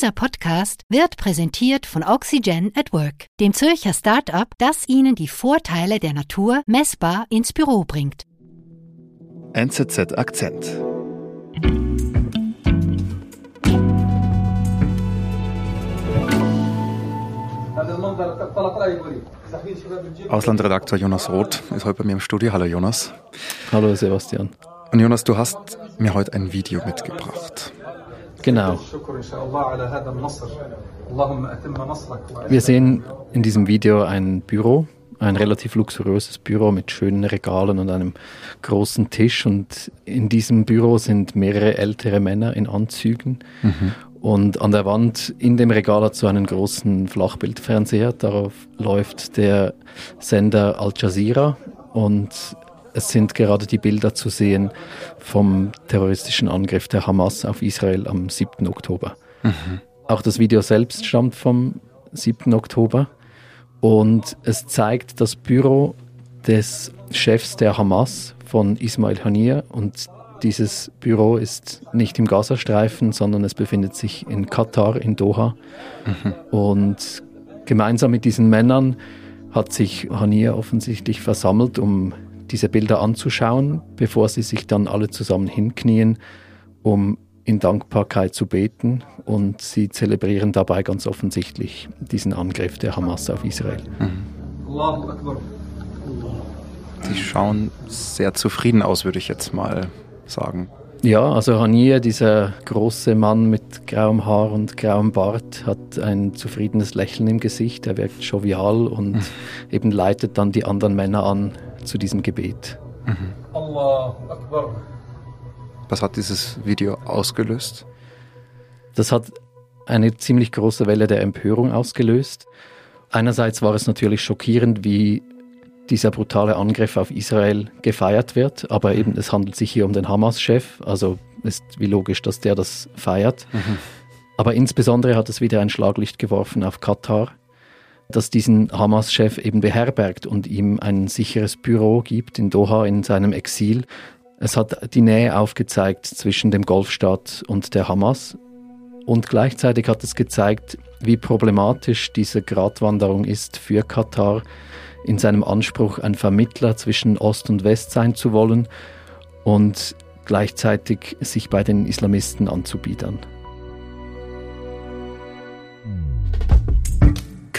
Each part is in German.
Dieser Podcast wird präsentiert von Oxygen at Work, dem Zürcher Start-up, das Ihnen die Vorteile der Natur messbar ins Büro bringt. NZZ Akzent. Auslandredakteur Jonas Roth ist heute bei mir im Studio. Hallo Jonas. Hallo Sebastian. Und Jonas, du hast mir heute ein Video mitgebracht. Genau. Wir sehen in diesem Video ein Büro, ein relativ luxuriöses Büro mit schönen Regalen und einem großen Tisch. Und in diesem Büro sind mehrere ältere Männer in Anzügen. Mhm. Und an der Wand in dem Regal hat so einen großen Flachbildfernseher. Darauf läuft der Sender Al Jazeera und es sind gerade die Bilder zu sehen vom terroristischen Angriff der Hamas auf Israel am 7. Oktober. Mhm. Auch das Video selbst stammt vom 7. Oktober und es zeigt das Büro des Chefs der Hamas von Ismail Haniyeh und dieses Büro ist nicht im Gazastreifen, sondern es befindet sich in Katar, in Doha. Mhm. Und gemeinsam mit diesen Männern hat sich Haniyeh offensichtlich versammelt, um diese Bilder anzuschauen, bevor sie sich dann alle zusammen hinknien, um in Dankbarkeit zu beten und sie zelebrieren dabei ganz offensichtlich diesen Angriff der Hamas auf Israel. Mhm. Sie schauen sehr zufrieden aus, würde ich jetzt mal sagen. Ja, also Hanier, dieser große Mann mit grauem Haar und grauem Bart, hat ein zufriedenes Lächeln im Gesicht. Er wirkt jovial und mhm. eben leitet dann die anderen Männer an, zu diesem Gebet. Mhm. Was hat dieses Video ausgelöst? Das hat eine ziemlich große Welle der Empörung ausgelöst. Einerseits war es natürlich schockierend, wie dieser brutale Angriff auf Israel gefeiert wird, aber eben es handelt sich hier um den Hamas-Chef, also ist wie logisch, dass der das feiert. Mhm. Aber insbesondere hat es wieder ein Schlaglicht geworfen auf Katar, das diesen Hamas-Chef eben beherbergt und ihm ein sicheres Büro gibt in Doha in seinem Exil. Es hat die Nähe aufgezeigt zwischen dem Golfstaat und der Hamas und gleichzeitig hat es gezeigt, wie problematisch diese Gratwanderung ist für Katar in seinem Anspruch, ein Vermittler zwischen Ost und West sein zu wollen und gleichzeitig sich bei den Islamisten anzubiedern.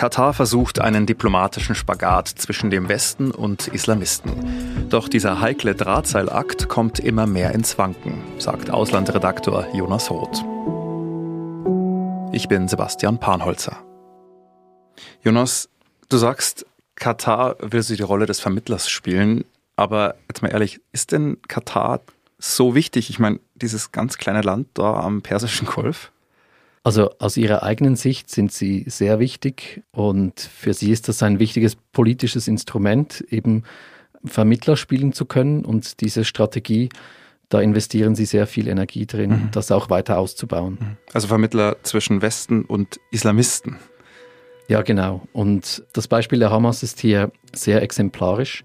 Katar versucht einen diplomatischen Spagat zwischen dem Westen und Islamisten. Doch dieser heikle Drahtseilakt kommt immer mehr ins Wanken, sagt Auslandredaktor Jonas Roth. Ich bin Sebastian Panholzer. Jonas, du sagst, Katar will sie die Rolle des Vermittlers spielen, aber jetzt mal ehrlich, ist denn Katar so wichtig? Ich meine, dieses ganz kleine Land da am Persischen Golf? Also aus ihrer eigenen Sicht sind sie sehr wichtig und für sie ist das ein wichtiges politisches Instrument, eben Vermittler spielen zu können und diese Strategie, da investieren sie sehr viel Energie drin, mhm. das auch weiter auszubauen. Mhm. Also Vermittler zwischen Westen und Islamisten. Ja, genau. Und das Beispiel der Hamas ist hier sehr exemplarisch.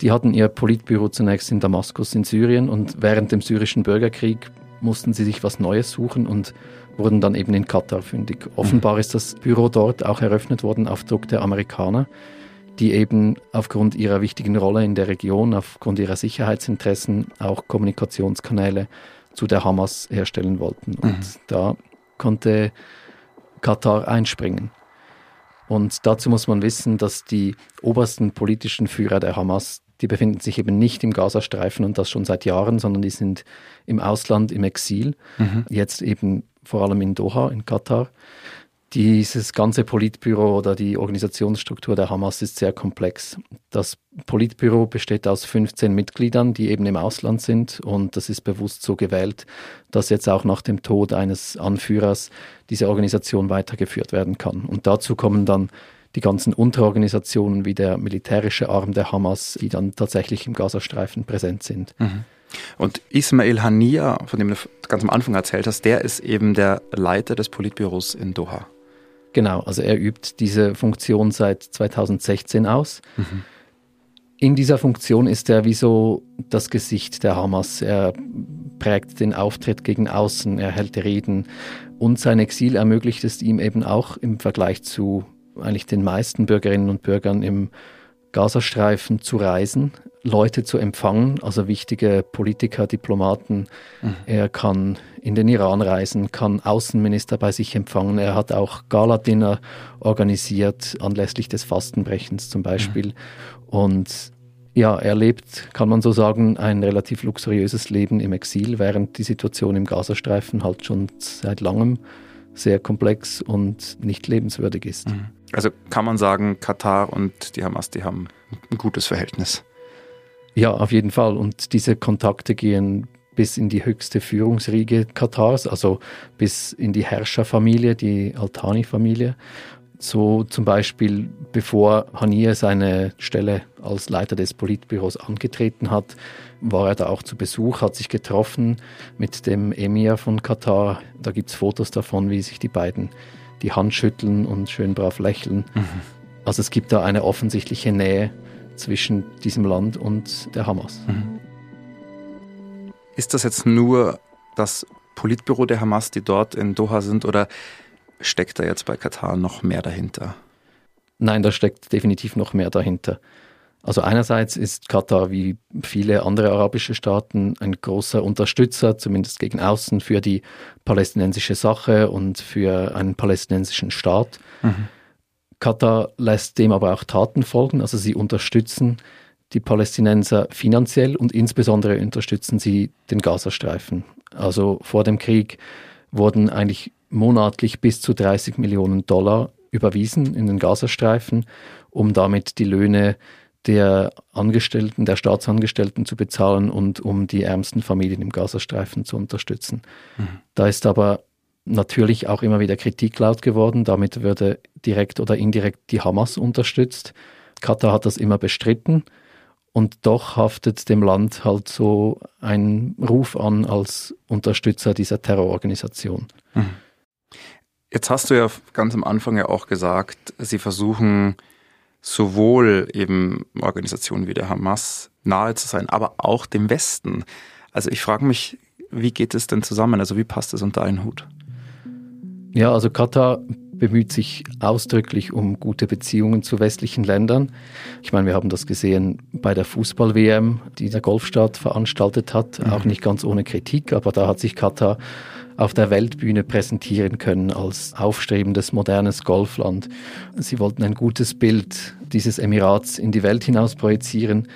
Die hatten ihr Politbüro zunächst in Damaskus in Syrien und während dem syrischen Bürgerkrieg mussten sie sich was Neues suchen und wurden dann eben in Katar fündig. Offenbar ist das Büro dort auch eröffnet worden auf Druck der Amerikaner, die eben aufgrund ihrer wichtigen Rolle in der Region, aufgrund ihrer Sicherheitsinteressen auch Kommunikationskanäle zu der Hamas herstellen wollten. Und mhm. da konnte Katar einspringen. Und dazu muss man wissen, dass die obersten politischen Führer der Hamas die befinden sich eben nicht im Gazastreifen und das schon seit Jahren, sondern die sind im Ausland, im Exil. Mhm. Jetzt eben vor allem in Doha, in Katar. Dieses ganze Politbüro oder die Organisationsstruktur der Hamas ist sehr komplex. Das Politbüro besteht aus 15 Mitgliedern, die eben im Ausland sind und das ist bewusst so gewählt, dass jetzt auch nach dem Tod eines Anführers diese Organisation weitergeführt werden kann. Und dazu kommen dann die ganzen Unterorganisationen wie der militärische Arm der Hamas, die dann tatsächlich im Gazastreifen präsent sind. Mhm. Und Ismail Hania, von dem du ganz am Anfang erzählt hast, der ist eben der Leiter des Politbüros in Doha. Genau, also er übt diese Funktion seit 2016 aus. Mhm. In dieser Funktion ist er wie so das Gesicht der Hamas. Er prägt den Auftritt gegen außen, er hält Reden und sein Exil ermöglicht es ihm eben auch im Vergleich zu eigentlich den meisten Bürgerinnen und Bürgern im Gazastreifen zu reisen, Leute zu empfangen, also wichtige Politiker, Diplomaten. Mhm. Er kann in den Iran reisen, kann Außenminister bei sich empfangen. Er hat auch Gala-Dinner organisiert, anlässlich des Fastenbrechens zum Beispiel. Mhm. Und ja, er lebt, kann man so sagen, ein relativ luxuriöses Leben im Exil, während die Situation im Gazastreifen halt schon seit langem sehr komplex und nicht lebenswürdig ist. Mhm. Also kann man sagen, Katar und die Hamas, die haben ein gutes Verhältnis. Ja, auf jeden Fall. Und diese Kontakte gehen bis in die höchste Führungsriege Katars, also bis in die Herrscherfamilie, die Altani-Familie. So zum Beispiel, bevor Haniyeh seine Stelle als Leiter des Politbüros angetreten hat, war er da auch zu Besuch, hat sich getroffen mit dem Emir von Katar. Da gibt es Fotos davon, wie sich die beiden die Hand schütteln und schön brav lächeln. Mhm. Also es gibt da eine offensichtliche Nähe zwischen diesem Land und der Hamas. Mhm. Ist das jetzt nur das Politbüro der Hamas, die dort in Doha sind, oder steckt da jetzt bei Katar noch mehr dahinter? Nein, da steckt definitiv noch mehr dahinter. Also einerseits ist Katar wie viele andere arabische Staaten ein großer Unterstützer, zumindest gegen außen, für die palästinensische Sache und für einen palästinensischen Staat. Mhm. Katar lässt dem aber auch Taten folgen, also sie unterstützen die Palästinenser finanziell und insbesondere unterstützen sie den Gazastreifen. Also vor dem Krieg wurden eigentlich monatlich bis zu 30 Millionen Dollar überwiesen in den Gazastreifen, um damit die Löhne der Angestellten, der Staatsangestellten zu bezahlen und um die ärmsten Familien im Gazastreifen zu unterstützen. Mhm. Da ist aber natürlich auch immer wieder Kritik laut geworden. Damit würde direkt oder indirekt die Hamas unterstützt. Katar hat das immer bestritten und doch haftet dem Land halt so ein Ruf an als Unterstützer dieser Terrororganisation. Mhm. Jetzt hast du ja ganz am Anfang ja auch gesagt, sie versuchen sowohl eben Organisationen wie der Hamas nahe zu sein, aber auch dem Westen. Also ich frage mich, wie geht es denn zusammen? Also wie passt es unter einen Hut? Ja, also Katar bemüht sich ausdrücklich um gute Beziehungen zu westlichen Ländern. Ich meine, wir haben das gesehen bei der Fußball-WM, die der Golfstaat veranstaltet hat, mhm. auch nicht ganz ohne Kritik, aber da hat sich Katar auf der Weltbühne präsentieren können als aufstrebendes, modernes Golfland. Sie wollten ein gutes Bild dieses Emirats in die Welt hinaus projizieren.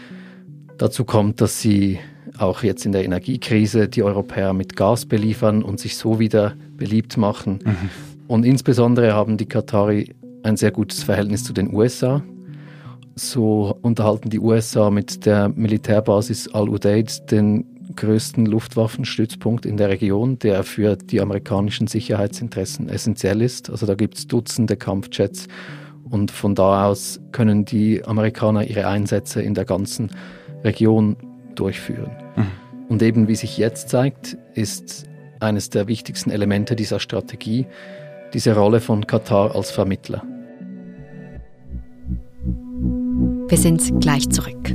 Dazu kommt, dass sie auch jetzt in der Energiekrise die Europäer mit Gas beliefern und sich so wieder beliebt machen. Mhm. Und insbesondere haben die Katari ein sehr gutes Verhältnis zu den USA. So unterhalten die USA mit der Militärbasis Al-Udeid den größten Luftwaffenstützpunkt in der Region, der für die amerikanischen Sicherheitsinteressen essentiell ist. Also da gibt es Dutzende Kampfjets und von da aus können die Amerikaner ihre Einsätze in der ganzen Region durchführen. Mhm. Und eben wie sich jetzt zeigt, ist eines der wichtigsten Elemente dieser Strategie diese Rolle von Katar als Vermittler. Wir sind gleich zurück.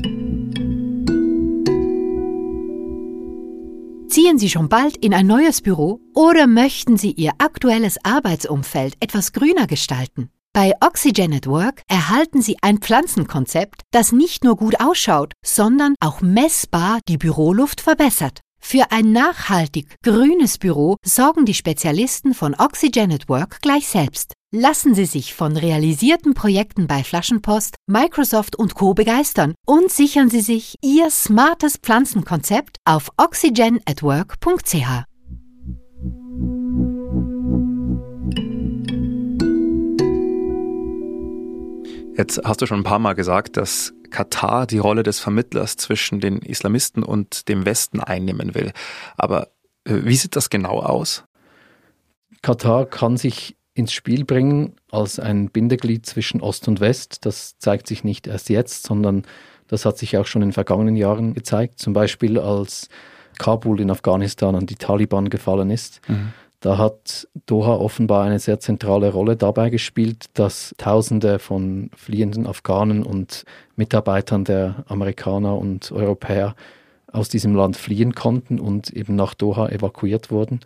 Ziehen Sie schon bald in ein neues Büro oder möchten Sie Ihr aktuelles Arbeitsumfeld etwas grüner gestalten? Bei Oxygen at Work erhalten Sie ein Pflanzenkonzept, das nicht nur gut ausschaut, sondern auch messbar die Büroluft verbessert. Für ein nachhaltig grünes Büro sorgen die Spezialisten von Oxygen at Work gleich selbst. Lassen Sie sich von realisierten Projekten bei Flaschenpost, Microsoft und Co. begeistern und sichern Sie sich Ihr smartes Pflanzenkonzept auf oxygenatwork.ch. Jetzt hast du schon ein paar Mal gesagt, dass Katar die Rolle des Vermittlers zwischen den Islamisten und dem Westen einnehmen will. Aber äh, wie sieht das genau aus? Katar kann sich ins Spiel bringen als ein Bindeglied zwischen Ost und West. Das zeigt sich nicht erst jetzt, sondern das hat sich auch schon in den vergangenen Jahren gezeigt. Zum Beispiel als Kabul in Afghanistan an die Taliban gefallen ist. Mhm. Da hat Doha offenbar eine sehr zentrale Rolle dabei gespielt, dass Tausende von fliehenden Afghanen und Mitarbeitern der Amerikaner und Europäer aus diesem Land fliehen konnten und eben nach Doha evakuiert wurden.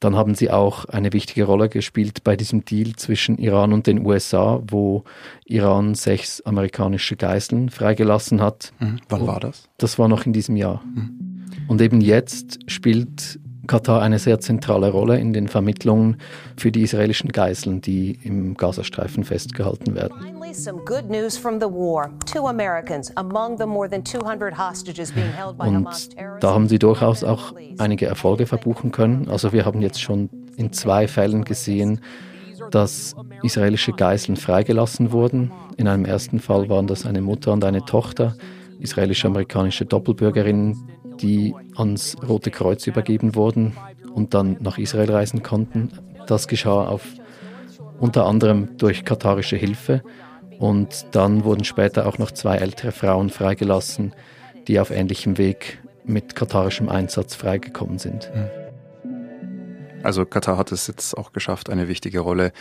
Dann haben sie auch eine wichtige Rolle gespielt bei diesem Deal zwischen Iran und den USA, wo Iran sechs amerikanische Geiseln freigelassen hat. Mhm. Wann war das? Das war noch in diesem Jahr. Mhm. Und eben jetzt spielt Katar eine sehr zentrale Rolle in den Vermittlungen für die israelischen Geiseln, die im Gazastreifen festgehalten werden. Und da haben sie durchaus auch einige Erfolge verbuchen können. Also wir haben jetzt schon in zwei Fällen gesehen, dass israelische Geiseln freigelassen wurden. In einem ersten Fall waren das eine Mutter und eine Tochter, israelisch-amerikanische Doppelbürgerinnen, die ans Rote Kreuz übergeben wurden und dann nach Israel reisen konnten. Das geschah auf, unter anderem durch katarische Hilfe. Und dann wurden später auch noch zwei ältere Frauen freigelassen, die auf ähnlichem Weg mit katarischem Einsatz freigekommen sind. Hm. Also Katar hat es jetzt auch geschafft, eine wichtige Rolle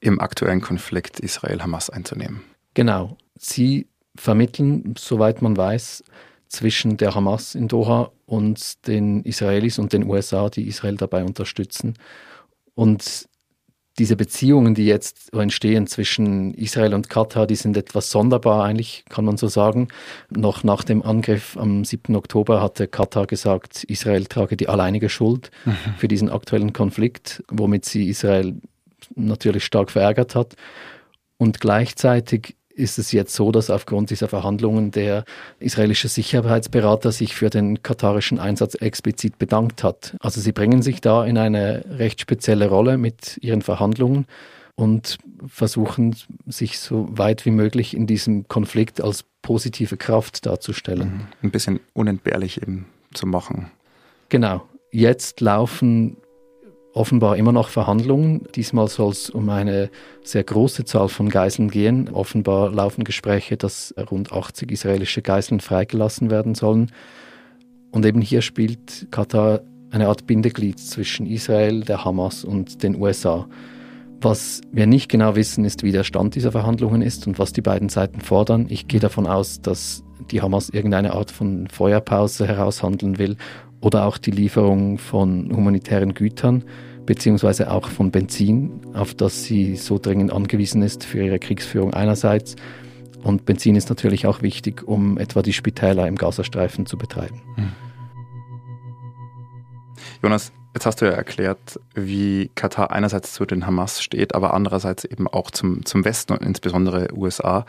im aktuellen Konflikt Israel-Hamas einzunehmen. Genau. Sie vermitteln, soweit man weiß, zwischen der Hamas in Doha und den Israelis und den USA, die Israel dabei unterstützen. Und diese Beziehungen, die jetzt entstehen zwischen Israel und Katar, die sind etwas sonderbar eigentlich, kann man so sagen. Noch nach dem Angriff am 7. Oktober hatte Katar gesagt, Israel trage die alleinige Schuld mhm. für diesen aktuellen Konflikt, womit sie Israel natürlich stark verärgert hat. Und gleichzeitig ist es jetzt so, dass aufgrund dieser Verhandlungen der israelische Sicherheitsberater sich für den katarischen Einsatz explizit bedankt hat. Also sie bringen sich da in eine recht spezielle Rolle mit ihren Verhandlungen und versuchen sich so weit wie möglich in diesem Konflikt als positive Kraft darzustellen. Mhm. Ein bisschen unentbehrlich eben zu machen. Genau. Jetzt laufen offenbar immer noch Verhandlungen. Diesmal soll es um eine sehr große Zahl von Geiseln gehen. Offenbar laufen Gespräche, dass rund 80 israelische Geiseln freigelassen werden sollen. Und eben hier spielt Katar eine Art Bindeglied zwischen Israel, der Hamas und den USA. Was wir nicht genau wissen, ist, wie der Stand dieser Verhandlungen ist und was die beiden Seiten fordern. Ich gehe davon aus, dass die Hamas irgendeine Art von Feuerpause heraushandeln will oder auch die Lieferung von humanitären Gütern beziehungsweise auch von Benzin, auf das sie so dringend angewiesen ist für ihre Kriegsführung einerseits. Und Benzin ist natürlich auch wichtig, um etwa die Spitäler im Gazastreifen zu betreiben. Hm. Jonas, jetzt hast du ja erklärt, wie Katar einerseits zu den Hamas steht, aber andererseits eben auch zum, zum Westen und insbesondere USA.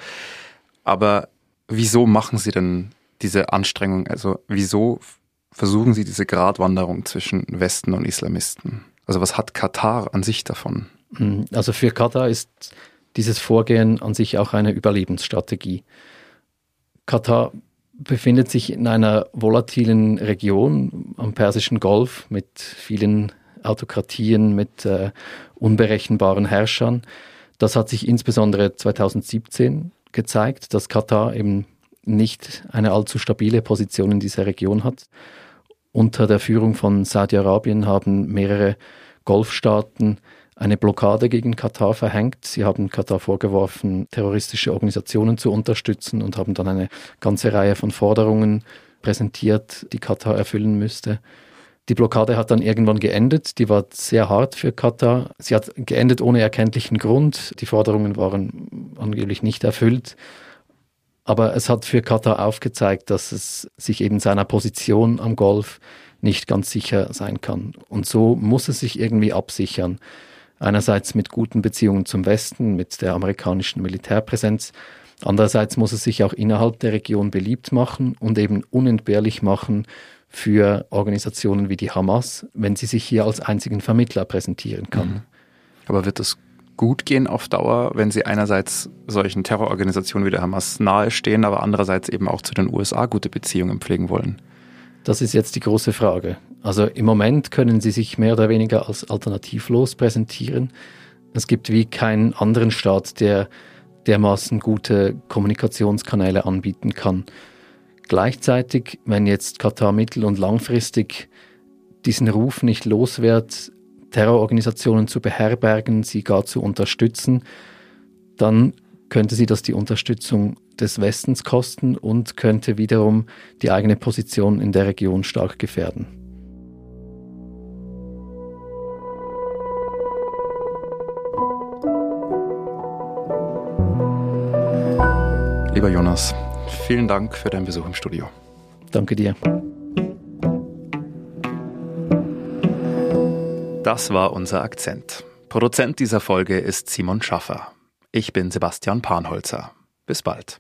Aber wieso machen sie denn diese Anstrengung? Also wieso versuchen sie diese Gratwanderung zwischen Westen und Islamisten? Also was hat Katar an sich davon? Hm, also für Katar ist dieses Vorgehen an sich auch eine Überlebensstrategie. Katar befindet sich in einer volatilen Region am Persischen Golf mit vielen Autokratien, mit äh, unberechenbaren Herrschern. Das hat sich insbesondere 2017 gezeigt, dass Katar eben nicht eine allzu stabile Position in dieser Region hat. Unter der Führung von Saudi-Arabien haben mehrere Golfstaaten eine Blockade gegen Katar verhängt. Sie haben Katar vorgeworfen, terroristische Organisationen zu unterstützen und haben dann eine ganze Reihe von Forderungen präsentiert, die Katar erfüllen müsste. Die Blockade hat dann irgendwann geendet. Die war sehr hart für Katar. Sie hat geendet ohne erkenntlichen Grund. Die Forderungen waren angeblich nicht erfüllt. Aber es hat für Katar aufgezeigt, dass es sich eben seiner Position am Golf nicht ganz sicher sein kann. Und so muss es sich irgendwie absichern. Einerseits mit guten Beziehungen zum Westen, mit der amerikanischen Militärpräsenz. Andererseits muss es sich auch innerhalb der Region beliebt machen und eben unentbehrlich machen für Organisationen wie die Hamas, wenn sie sich hier als einzigen Vermittler präsentieren kann. Mhm. Aber wird das gut gehen auf Dauer, wenn sie einerseits solchen Terrororganisationen wie der Hamas nahestehen, aber andererseits eben auch zu den USA gute Beziehungen pflegen wollen? Das ist jetzt die große Frage. Also im Moment können sie sich mehr oder weniger als alternativlos präsentieren. Es gibt wie keinen anderen Staat, der dermaßen gute Kommunikationskanäle anbieten kann. Gleichzeitig, wenn jetzt Katar mittel- und langfristig diesen Ruf nicht los Terrororganisationen zu beherbergen, sie gar zu unterstützen, dann könnte sie das die Unterstützung des Westens kosten und könnte wiederum die eigene Position in der Region stark gefährden. Lieber Jonas, vielen Dank für deinen Besuch im Studio. Danke dir. Das war unser Akzent. Produzent dieser Folge ist Simon Schaffer. Ich bin Sebastian Panholzer. Bis bald.